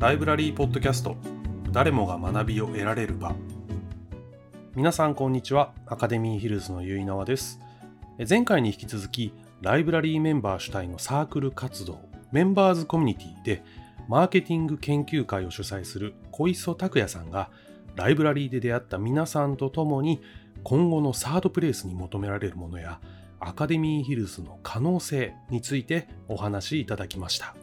ライブラリーポッドキャスト。誰もが学びを得られる場。皆さんこんにちは。アカデミーヒルズの結井縄です。前回に引き続きライブラリーメンバー主体のサークル活動メンバーズコミュニティでマーケティング研究会を主催する小磯拓也さんがライブラリーで出会った皆さんと共に今後のサードプレイスに求められるものやアカデミーヒルズの可能性についてお話しいただきました。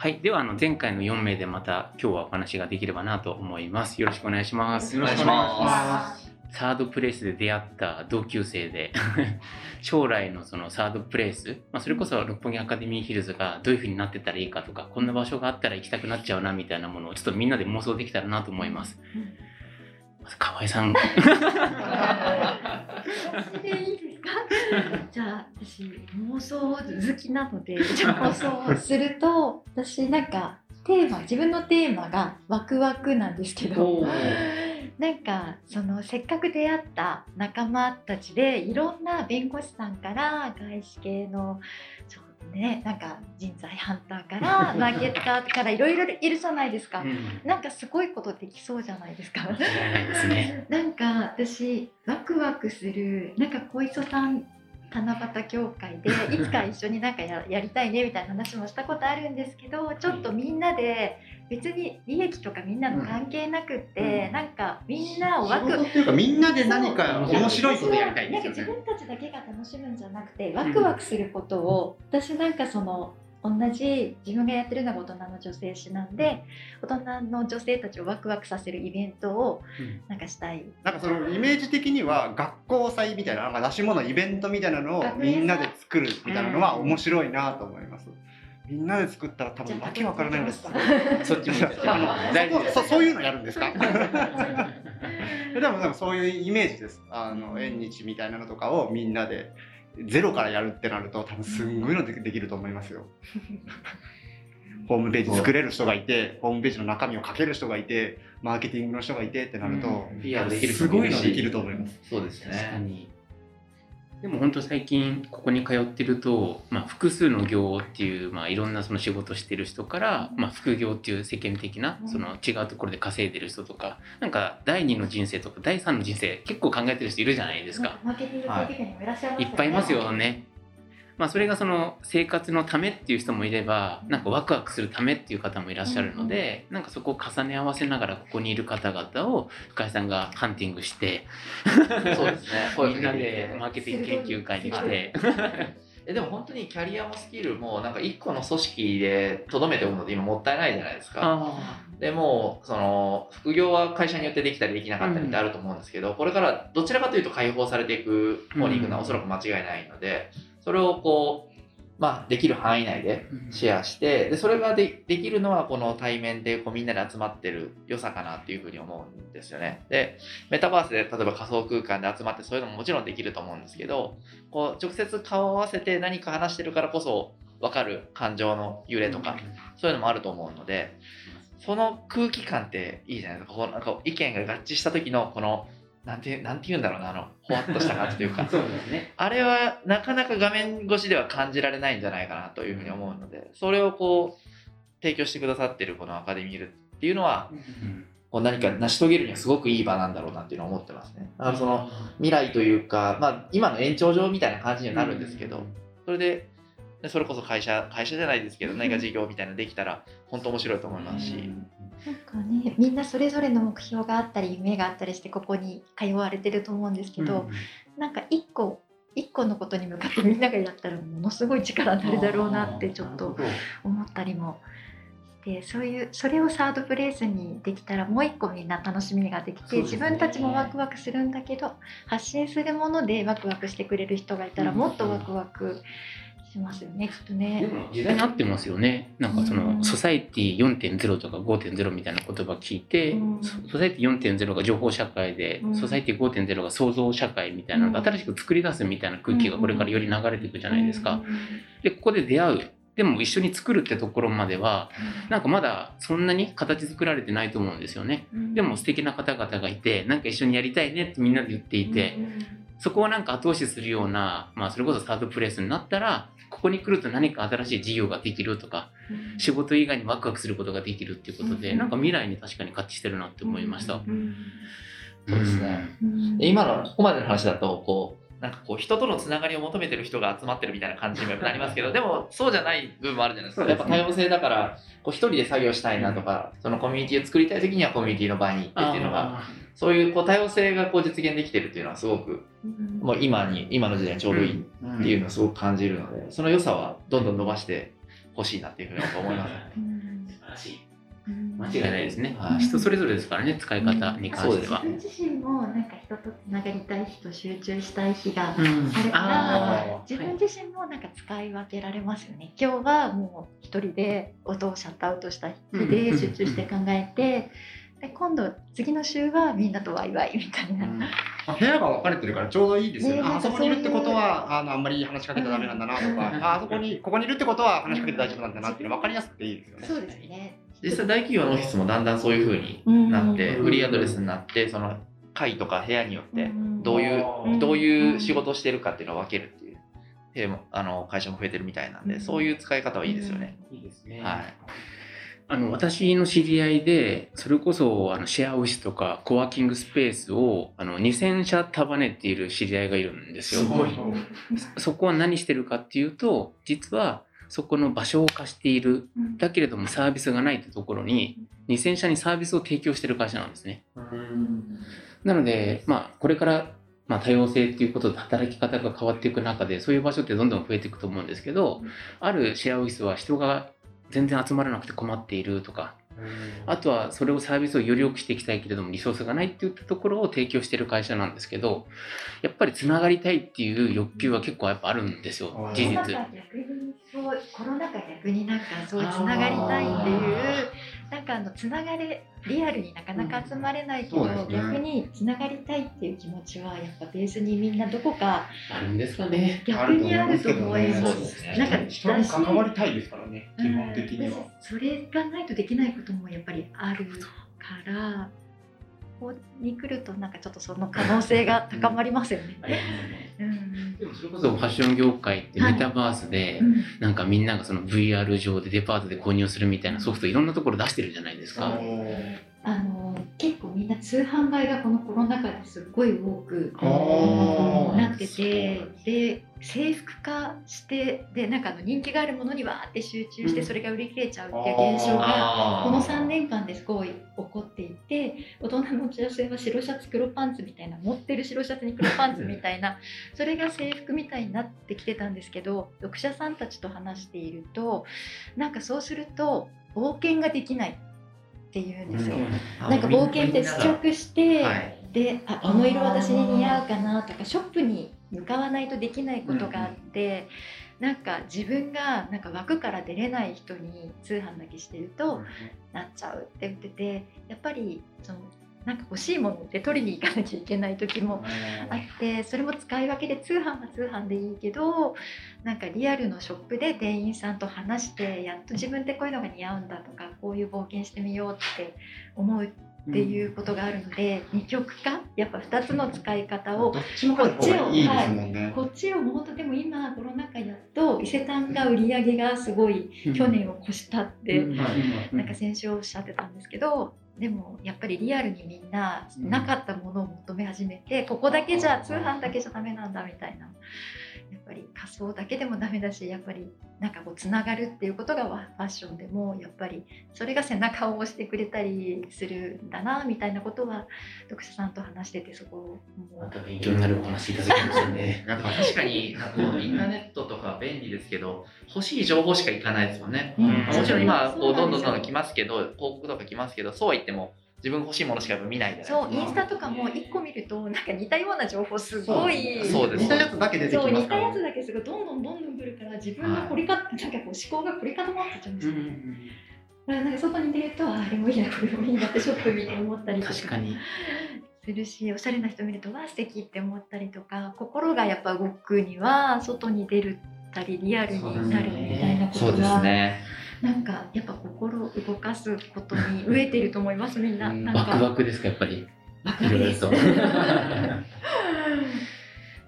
はい。では、あの、前回の4名でまた今日はお話ができればなと思います。よろしくお願いします。よろしくお願いします。サードプレイスで出会った同級生で 将来のそのサードプレイス、まあ、それこそ六本木アカデミーヒルズがどういう風になってたらいいかとかこんな場所があったら行きたくなっちゃうなみたいなものをちょっとみんなで妄想できたらなと思います。まず河合さん私で いいですか じゃあ私妄想好きなので妄想をすると私なんかテーマ自分のテーマがワクワクなんですけどなんかそのせっかく出会った仲間たちでいろんな弁護士さんから外資系のそうねなんか人材ハンターから マーケッターからいろいろいるじゃないですかう。んなんかすごいことできそうじゃないですか。なんか私ワクワクするなんか小磯さん七夕協会で いつか一緒になんかややりたいねみたいな話もしたことあるんですけどちょっとみんなで別に利益とかみんなの関係なくって、うんなんかみんなを仕ワク事っていうかみんなで何か面白いことやりたいんなんかですよね。自分たちだけが楽しむんじゃなくてワクワクすることを、私なんかその同じ自分がやってるのが大人の女性誌なんで大人の女性たちをワクワクさせるイベントをなんかしたい。なんかそのイメージ的には学校祭みたいななんか出し物イベントみたいなのをみんなで作るみたいなのは面白いなと思います。みんなで作ったら多分わけわからないんです。そっちもそそそういうのやるんですか？でもでもそういうイメージです。あの縁日みたいなのとかをみんなでゼロからやるってなると多分すんごいのでできると思いますよ。ホームページ作れる人がいてホームページの中身を書ける人がいてマーケティングの人がいてってなると、うん。PR できる人すごいのできると思います。そうです確かね。に。でも本当最近ここに通ってると、まあ、複数の業っていう、まあ、いろんなその仕事してる人から、まあ、副業っていう世間的なうんその違うところで稼いでる人とかなんか第二の人生とか第三の人生結構考えてる人いるじゃないですか。いっぱいいますよね。まあ、それがその生活のためっていう人もいればなんかワクワクするためっていう方もいらっしゃるので、なんかそこを重ね合わせながらここにいる方々を深井さんがハンティングしてそうですね。声みんなでマーケティング研究会に来て。えでも本当にキャリアもスキルもなんか一個の組織でとどめておくのって今もったいないじゃないですか。あでもその副業は会社によってできたりできなかったりってあると思うんですけど、これからどちらかというと解放されていく方に行くのはおそらく間違いないので、それをこうまあできる範囲内でーシェアしてでそれがでできるのはこの対面でこうみんなで集まってる良さかなっていうふうに思うんですよね。でメタバースで例えば仮想空間で集まってそういうのももちろんできると思うんですけどこう直接顔を合わせて何か話してるからこそ分かる感情の揺れとかそういうのもあると思うのでその空気感っていいじゃないですか。こうなんか意見が合致した時のこのなんてなんて言うんだろうなあのほわっとした感じというか。そうですね。あれはなかなか画面越しでは感じられないんじゃないかなというふうに思うので、それをこう、提供してくださってるこのアカデミールっていうのは、こう何か成し遂げるにはすごくいい場なんだろうなっていうのを思ってますね。だからその未来というか、まあ今の延長上みたいな感じにはなるんですけど、それで、でそれこそ会社、会社じゃないですけど、何か事業みたいなのできたら、本当面白いと思いますし、なんかね。みんなそれぞれの目標があったり夢があったりしてここに通われてると思うんですけど、なんか一個一個のことに向かってみんながやったらものすごい力になるだろうなってちょっと思ったりもしてそういうそれをサードプレイスにできたらもう一個みんな楽しみができてね。自分たちもワクワクするんだけど発信するものでワクワクしてくれる人がいたらうん。もっとワクワクしますよねきっとでね。も時代に合ってますよね。なんかその、うん Society 4.0とか5.0みたいな言葉聞いて、うんソ Society 4.0が情報社会で、うん Society 5.0が創造社会みたいなの新しく作り出すみたいな空気がこれからより流れていくじゃないですか。うんで、ここで出会うでも一緒に作るってところまではなんかまだそんなに形作られてないと思うんですよね。でも素敵な方々がいてなんか一緒にやりたいねってみんなで言っていて、そこをなんか後押しするような、まあ、それこそサードプレイスになったらここに来ると何か新しい事業ができるとか仕事以外にワクワクすることができるっていうことで、うん。なんか未来に確かに合致してるなって思いました。うん。そうですね。今のここまでの話だとこうなんかこう人とのつながりを求めてる人が集まってるみたいな感じにもなりますけど でもそうじゃない部分もあるじゃないですか。そうですね。やっぱ多様性だからこう一人で作業したいなとかそのコミュニティを作りたい時にはコミュニティの場に行ってっていうのがそういうこう多様性がこう実現できてるっていうのはすごくうん。もう今に今の時代にちょうどいいっていうのをすごく感じるのでその良さはどんどん伸ばしてほしいなっていうふうに思います。うん。素晴らしい。うん間違いないですね、はい人それぞれですからね使い方に関しては。自分自身もなんか人とつながりたい日と集中したい日がうんあるからあー自分自身もなんか使い分けられますよね。今日はもう一人で音をシャットアウトした日で集中して考えて、で今度次の週はみんなとワイワイみたいな。まあ部屋が分かれてるからちょうどいいですよね。ねああそこにいるってことはあのあんまり話しかけちゃダメなんだなとか、ああそこにここにいるってことは話しかけて大丈夫なんだなっていうの分かりやすくていいですよね。そうですね。実際大企業のオフィスもだんだんそういうふうになってうんフリーアドレスになってその階とか部屋によってどういううんどういう仕事をしてるかっていうのを分けるっていうでもあの会社も増えてるみたいなんで、うん。そういう使い方はいいですよね。いいですね。はい。あの私の知り合いでそれこそあのシェアオフィスとかコワーキングスペースをあの2000社束ねている知り合いがいるんですよ。すごい。そこは何してるかっていうと実はそこの場所を貸している。うん。だけれどもサービスがないってところに2000社にサービスを提供してる会社なんですね。なので、まあ、これから、まあ、多様性っていうことで働き方が変わっていく中でそういう場所ってどんどん増えていくと思うんですけどあるシェアオフィスは人が全然集まらなくて困っているとかあとはそれをサービスをより良くしていきたいけれどもリソースがないっていったところを提供している会社なんですけどやっぱりつながりたいっていう欲求は結構やっぱあるんですよ事実。コロナ禍逆にそうコロナ禍逆になんかそうつながりたいっていうなんかあのつながれリアルになかなか集まれないけど、そうですね。逆につながりたいっていう気持ちはやっぱベースにみんなどこかあるんですかね。逆にあると思います。ねなんか人に関わりたいですからね、基本的には。うん。それがないとできないこともやっぱりあるからここに来るとなんかちょっとその可能性が高まりますよね。うん。でもそれこそファッション業界ってメタバースで、うん。なんかみんながその VR 上でデパートで購入するみたいなソフトいろんなところ出してるじゃないですか。あの結構みんな通販買いがこのコロナ禍ですっごい多くなっててで制服化してでなんかあの人気があるものにわーって集中してうん。それが売り切れちゃうっていう現象があこの3年間ですごい起こっていて大人の女性は白シャツ黒パンツみたいな持ってる白シャツに黒パンツみたいな それが制服みたいになってきてたんですけど読者さんたちと話しているとなんかそうすると冒険ができないっていうんですよ。なんか冒険って試着して、はいであこの色私に似合うかなとかショップに向かわないとできないことがあって、なんか自分がなんか枠から出れない人に通販だけしてるとなっちゃうって言っててやっぱりそのなんか欲しいものって取りに行かなきゃいけない時もあってそれも使い分けで通販は通販でいいけどなんかリアルのショップで店員さんと話してやっと自分ってこういうのが似合うんだとかこういう冒険してみようって思うっていうことがあるので、二極化？やっぱ2つの使い方をどっちもか方がいいですもんね。こっちをもうとでも今コロナ禍やっと伊勢丹が売り上げがすごい去年を越したって、なんか先週おっしゃってたんですけどでもやっぱりリアルにみんななかったものを求め始めて、ここだけじゃ通販だけじゃダメなんだみたいなやっぱり仮想だけでもダメだしやっぱりなんかこうつながるっていうことがファッションでもやっぱりそれが背中を押してくれたりするんだなみたいなことは読者さんと話しててそこをもうまた勉強になるお話いただきましたね。なんか確かにこうインターネットとか便利ですけど欲しい情報しかいかないですもんね。うんもちろん今こうどんどんどんどん来ますけど広告とか来ますけどそうは言っても自分欲しいものしか見ないじゃないですか。そうインスタとかも1個見るとなんか似たような情報すごいそうです。似たやつだけ出てきそうますから。似たやつだけすごいどんどんどんどん来るから自分の凝りか、なんかこう思考が凝り固まってっちゃうんですよ、だからなんか外に出るとああれもいいなこれもいいなってちょっと見て思ったりとか確かに。するしおしゃれな人見るとわあ素敵って思ったりとか心がやっぱ動くには外に出るたりリアルになるみたいなこそうですとが、ね。なんかやっぱ心を動かすことに飢えてると思いますみんな。うん。なんか。ワクワクですかやっぱり？ワクワクです。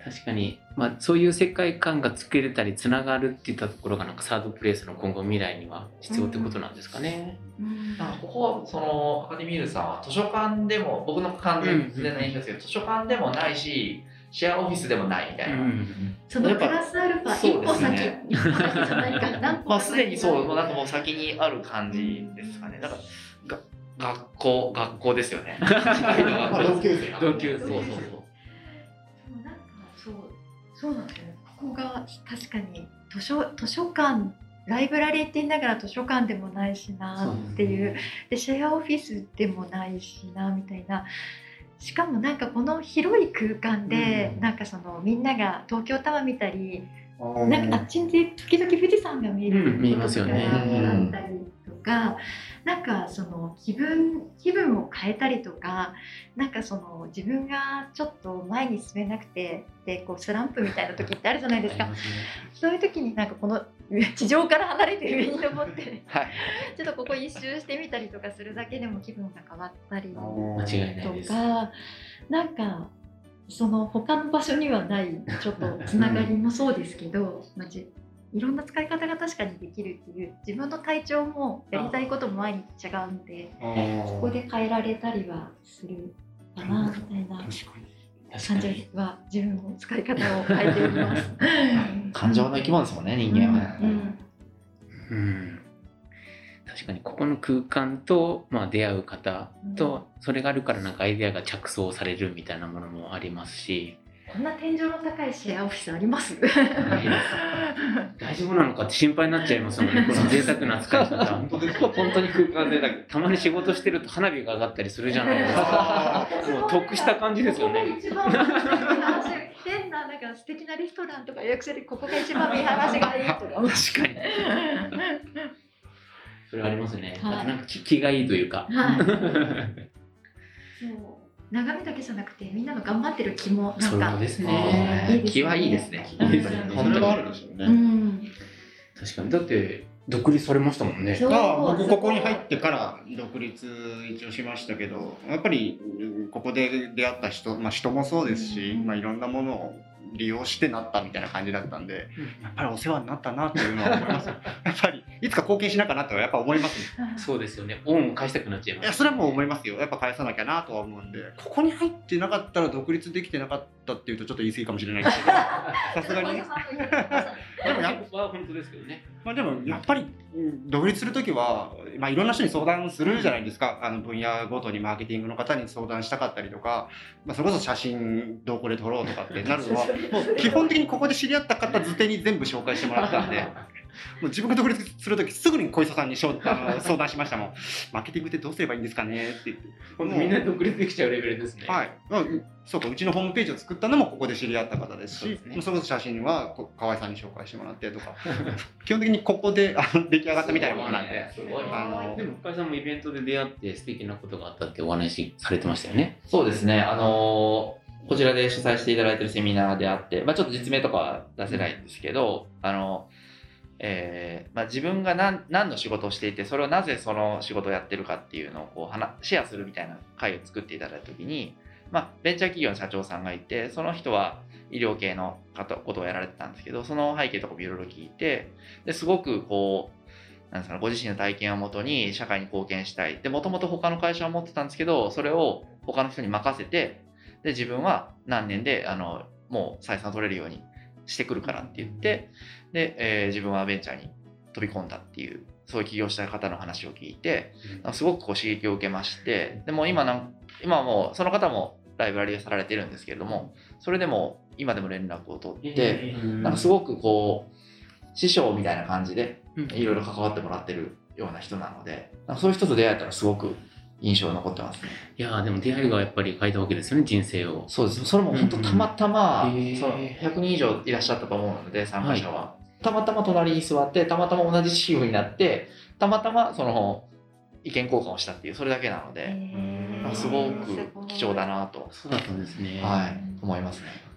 確かに、まあ、そういう世界観が作れたりつながるっていったところがなんかサードプレイスの今後未来には必要ってことなんですかね。うん。かここはそのアカデミールさんは図書館でも僕の完全な印象ですけど、図書館でもないしシェアオフィスでもないみたいな、そのプラスアルファそうです一歩先、ね一歩先じゃないか何歩まあかすでにそうもうなんかもう先にある感じですかね。だからが学校学校ですよね。まあ同級生同級生。そうそうそうそうなんかそうそうなんですよね。ここが確かに図書図書館ライブラリーって言いながら図書館でもないしなっていう。でシェアオフィスでもないしなみたいな。しかもなんかこの広い空間で、うん。なんかそのみんなが東京タワー見たり、あなんかあっちで時々富士山が見えるうん見えますよねか、なんかその気分気分を変えたりとかなんかその自分がちょっと前に進めなくてでこうスランプみたいな時ってあるじゃないですか、そういう時になんかこの地上から離れて上に登って はい。ちょっとここ一周してみたりとかするだけでも気分が変わったりと。かなんかその他の場所にはないちょっとつながりもそうですけど、まいろんな使い方が確かにできるっていう自分の体調もやりたいことも毎日違うんでここで変えられたりはするかなみたいな感じは自分の使い方を変えております。感情の生き物ですもんね人間は、うん。うん。確かにここの空間と、まあ、出会う方と、それがあるからなんかアイデアが着想されるみたいなものもありますしこんな天井の高いシェアオフィスあります？大丈夫なのかって心配になっちゃいますもんね。この贅沢な使い方。本当です本当に空間でだけたまに仕事してると花火が上がったりするじゃないですか。もう得した感じですよね。変ななんか素敵なレストランとか予約してここが一番見晴らしがいいとか確かにそれはありますね、はいなんか気気がいいというかはいそう眺めだけじゃなくてみんなの頑張ってる気もなんかそうですあねー気はいいですね。うんいいですね。それがあるでしょうね、うん確かに。だって独立されましたもんね。あ僕ここに入ってから独立一応しましたけどやっぱりうんここで出会った人、まあ、人もそうですし、まあ、いろんなものを利用してなったみたいな感じだったんでやっぱりお世話になったなっていうのは思いますよ。やっぱりいつか貢献しなきゃなとはやっぱ思いますね。そうですよね。恩を返したくなっちゃいますいやそれはもう思いますよ。やっぱ返さなきゃなとは思うんでここに入ってなかったら独立できてなかったっていうとちょっと言い過ぎかもしれないですけど。さすがにね。でもやここは本当ですけどね。まあ、でもやっぱりうん独立するときは、まあ、いろんな人に相談するじゃないですか。あの分野ごとにマーケティングの方に相談したかったりとか、まあ、それこそ写真どこで撮ろうとかってなるのは もう基本的にここで知り合った方づてに全部紹介してもらったんでもう自分が独立するときすぐに小磯さんに相談しましたもん。マーケティングってどうすればいいんですかねって言って。みんな独立できちゃうレベルですね。はい、うん。そうかうちのホームページを作ったのもここで知り合った方ですしそうですね。もうそれこそ写真はこ河合さんに紹介してもらってとか。基本的にここであの出来上がったみたいなものなんで。すごい。あのでも深井さんもイベントで出会って素敵なことがあったってお話しされてましたよね。そうですね、あのーこちらで主催していただいているセミナーであって、まあ、ちょっと実名とかは出せないんですけど、あのえーまあ、自分が何何の仕事をしていて、それをなぜその仕事をやってるかっていうのをこう話シェアするみたいな会を作っていただいたときに、まあ、ベンチャー企業の社長さんがいて、その人は医療系のことをやられてたんですけど、その背景とかもいろいろ聞いて、ですごくこう、なんですか、ご自身の体験をもとに社会に貢献したい。で、もともと他の会社を持ってたんですけど、それを他の人に任せて、で、自分は何年で、あの、もう採算取れるようにしてくるからって言って、で、えー自分はベンチャーに飛び込んだっていう、そういう起業した方の話を聞いて、すごくこう刺激を受けまして、でも今なん、今はもうその方もライブラリーをされてるんですけれども、それでも今でも連絡を取って、なんかすごくこう、師匠みたいな感じで、いろいろ関わってもらってるような人なので、なんかそういう人と出会えたらすごく印象に残ってますね。いやーでも出会いがやっぱり変えたわけですよね人生を。そうです。それも本当たまたま、うんうんその100人以上いらっしゃったと思うので、参加者は。たまたま隣に座って、たまたま同じチームになって、たまたまその意見交換をしたっていう、それだけなので、すごく貴重だなと、そうだったんですね、はい、思いますね。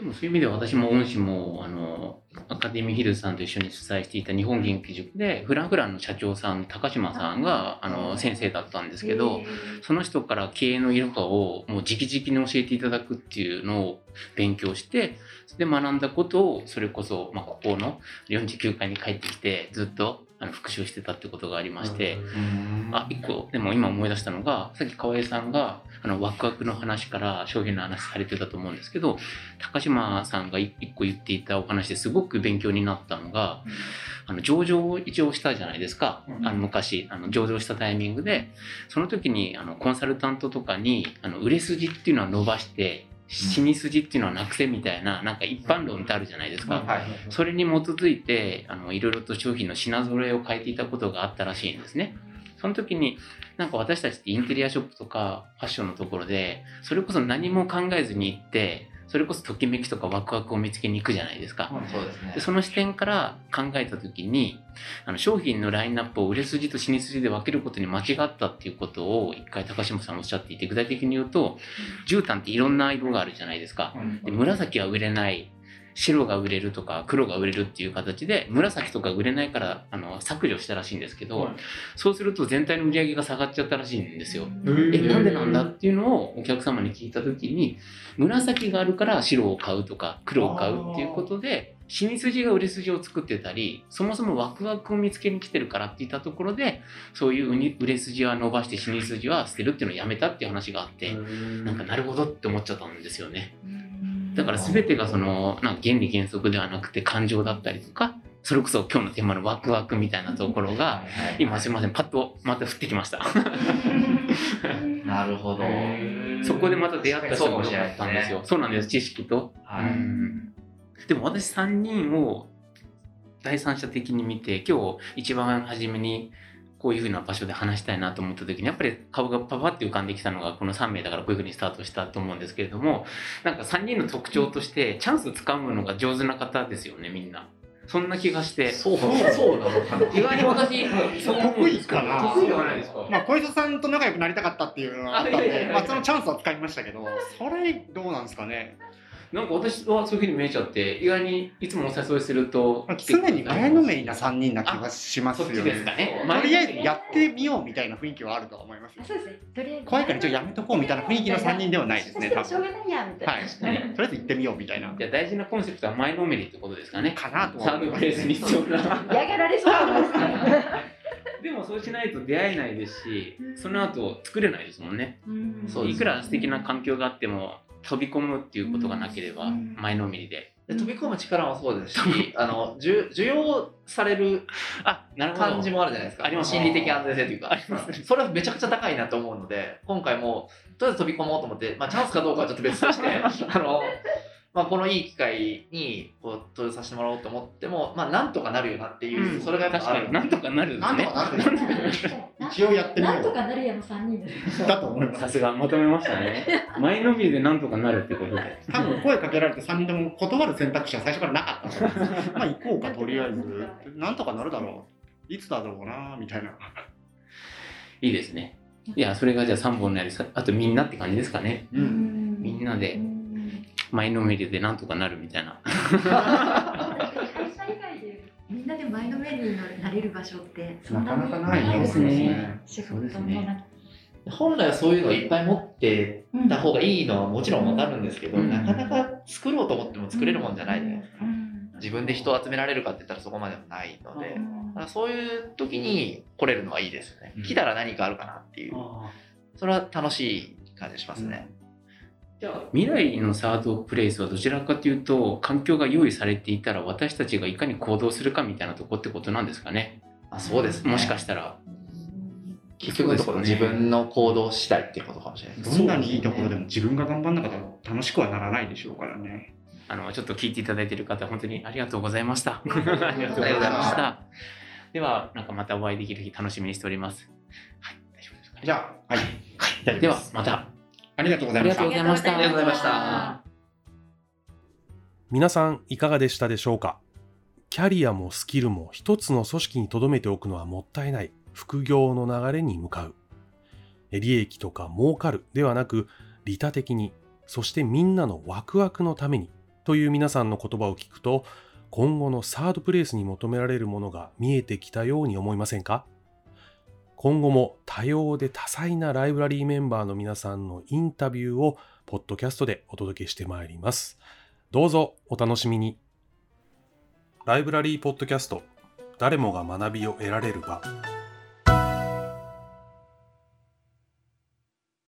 でもそういう意味では私も恩師もあのアカデミーヒルズさんと一緒に主催していた日本元気塾でフランフランの社長さん高島さんがあの先生だったんですけどその人から経営のいろはをもう直々に教えていただくっていうのを勉強してで学んだことをそれこそ、まあ、ここの49回に帰ってきてずっとあの復習してたってことがありまして、あ一個でも今思い出したのがさっき川江さんがあのワクワクの話から商品の話されてたと思うんですけど高島さんが一個言っていたお話ですごく勉強になったのが、あの上場を一応したじゃないですか、うん。あの昔あの上場したタイミングでその時にあのコンサルタントとかにあの売れ筋っていうのは伸ばして死に筋っていうのはなくせみたいななんか一般論ってあるじゃないですか。はいそれに基づいてあのいろいろと商品の品揃えを変えていたことがあったらしいんですね。その時になんか私たちってインテリアショップとかファッションのところでそれこそ何も考えずに行ってそれこそときめきとかワクワクを見つけに行くじゃないですか。そうですねでその視点から考えた時にあの商品のラインナップを売れ筋と死に筋で分けることに間違ったっていうことを一回高島さんおっしゃっていて具体的に言うと絨毯っていろんな色があるじゃないですか。で紫は売れない白が売れるとか黒が売れるっていう形で紫とか売れないからあの削除したらしいんですけど、そうすると全体の売り上げが下がっちゃったらしいんですよ。えなんでなんだっていうのをお客様に聞いた時に紫があるから白を買うとか黒を買うっていうことで死に筋が売れ筋を作ってたりそもそもワクワクを見つけに来てるからって言ったところでそういう売れ筋は伸ばして死に筋は捨てるっていうのをやめたっていう話があってなんかなるほどって思っちゃったんですよね。だから全てがそのなんか原理原則ではなくて感情だったりとかそれこそ今日のテーマのワクワクみたいなところが今すいませんパッとまた降ってきました。なるほど。そこでまた出会った人が多かったんですよ。そうなんです、知識と。はい。うんでも私3人を第三者的に見て、今日一番初めにこういうふうな場所で話したいなと思った時に、やっぱり顔がパパって浮かんできたのがこの3名だからこういうふうにスタートしたと思うんですけれども、なんか3人の特徴としてチャンスつかむのが上手な方ですよね、みんな。そんな気がして。そう、そうなの。意外に私、得意かな得意ではないですか。まあ小磯さんと仲良くなりたかったっていうのがあったんで、あいやいやいやまあそのチャンスは使いましたけど、それどうなんですかね。なんか私はそういうふうに見えちゃって、意外にいつもお誘いするとまあ、常に前のめりな3人な気がしますよそっちですかね。ね。とりあえずやってみようみたいな雰囲気はあるとは思いますよ。そうですね。とりあえず怖いからちょっとやめとこうみたいな雰囲気の3人ではないですね、多しょう分。がないやみたいな。はい。とりあえず行ってみようみたいな。じゃあ大事なコンセプトは前のめりってことですかね。かなとサードプレイスに必要な。嫌がられそうですね。でもそうしないと出会えないですし、その後作れないですもんね。いくら素敵な環境があっても飛び込むっていうことがなければうん前のめりで。で飛び込む力もそうですし、あの、じゅ需要される。感じもあるじゃないですか。あります心理的安全性というか。あります それはめちゃくちゃ高いなと思うので、今回も、とりあえず飛び込もうと思って、まあ、チャンスかどうかはちょっと別として、あの、まあ、このいい機会にこう登場させてもらおうと思っても、まあ、なんとかなるよなっていう、うんそれがやっ確ぱあるかになんとかなるんですね。なんとかなるでしょ一応やってみようなんとかなるやも3人です。だと思います。さすがまとめましたね。前のめりでなんとかなるってことで。多分声かけられて3人とも断る選択肢は最初からなかったまあ行こうか、とりあえず。なんとかなるだろう。いつだろうな、みたいな。いいですね。いや、それがじゃあ3本のやりさ、あとみんなって感じですかね。う。うんんみんなでうん前のめりでなんとかなるみたいな。会社以外でみんなで前のめりになれる場所ってそんなになかなかないですね。仕事そうですも本来はそういうのをいっぱい持ってうんた方がいいのはもちろんわかるんですけど、うんなかなか作ろうと思っても作れるもんじゃないじゃないですか。うん自分で人を集められるかって言ったらそこまでもないので、うんそういう時に来れるのはいいですよね。うん来たら何かあるかなっていう、それは楽しい感じしますね。じゃあ未来のサードプレイスはどちらかというと環境が用意されていたら私たちがいかに行動するかみたいなとこってことなんですかね。あそうですね。もしかしたら。結局のところ自分の行動次第っていうことかもしれないです。どんなにいいところでも自分が頑張んなかったら楽しくはならないでしょうからね。あのちょっと聞いていただいている方本当にありがとうございました。ありがとうございました。ではなんかまたお会いできる日楽しみにしております。はい、大丈夫ですかね。じゃあ、はい。大丈夫ではすまたありがとうございましたありがとうございました。皆さんいかがでしたでしょうか？キャリアもスキルも一つの組織に留めておくのはもったいない副業の流れに向かう。利益とか儲かるではなく利他的に、そしてみんなのワクワクのためにという皆さんの言葉を聞くと、今後のサードプレイスに求められるものが見えてきたように思いませんか？今後も多様で多彩なライブラリーメンバーの皆さんのインタビューをポッドキャストでお届けしてまいります。どうぞお楽しみに。ライブラリーポッドキャスト誰もが学びを得られる場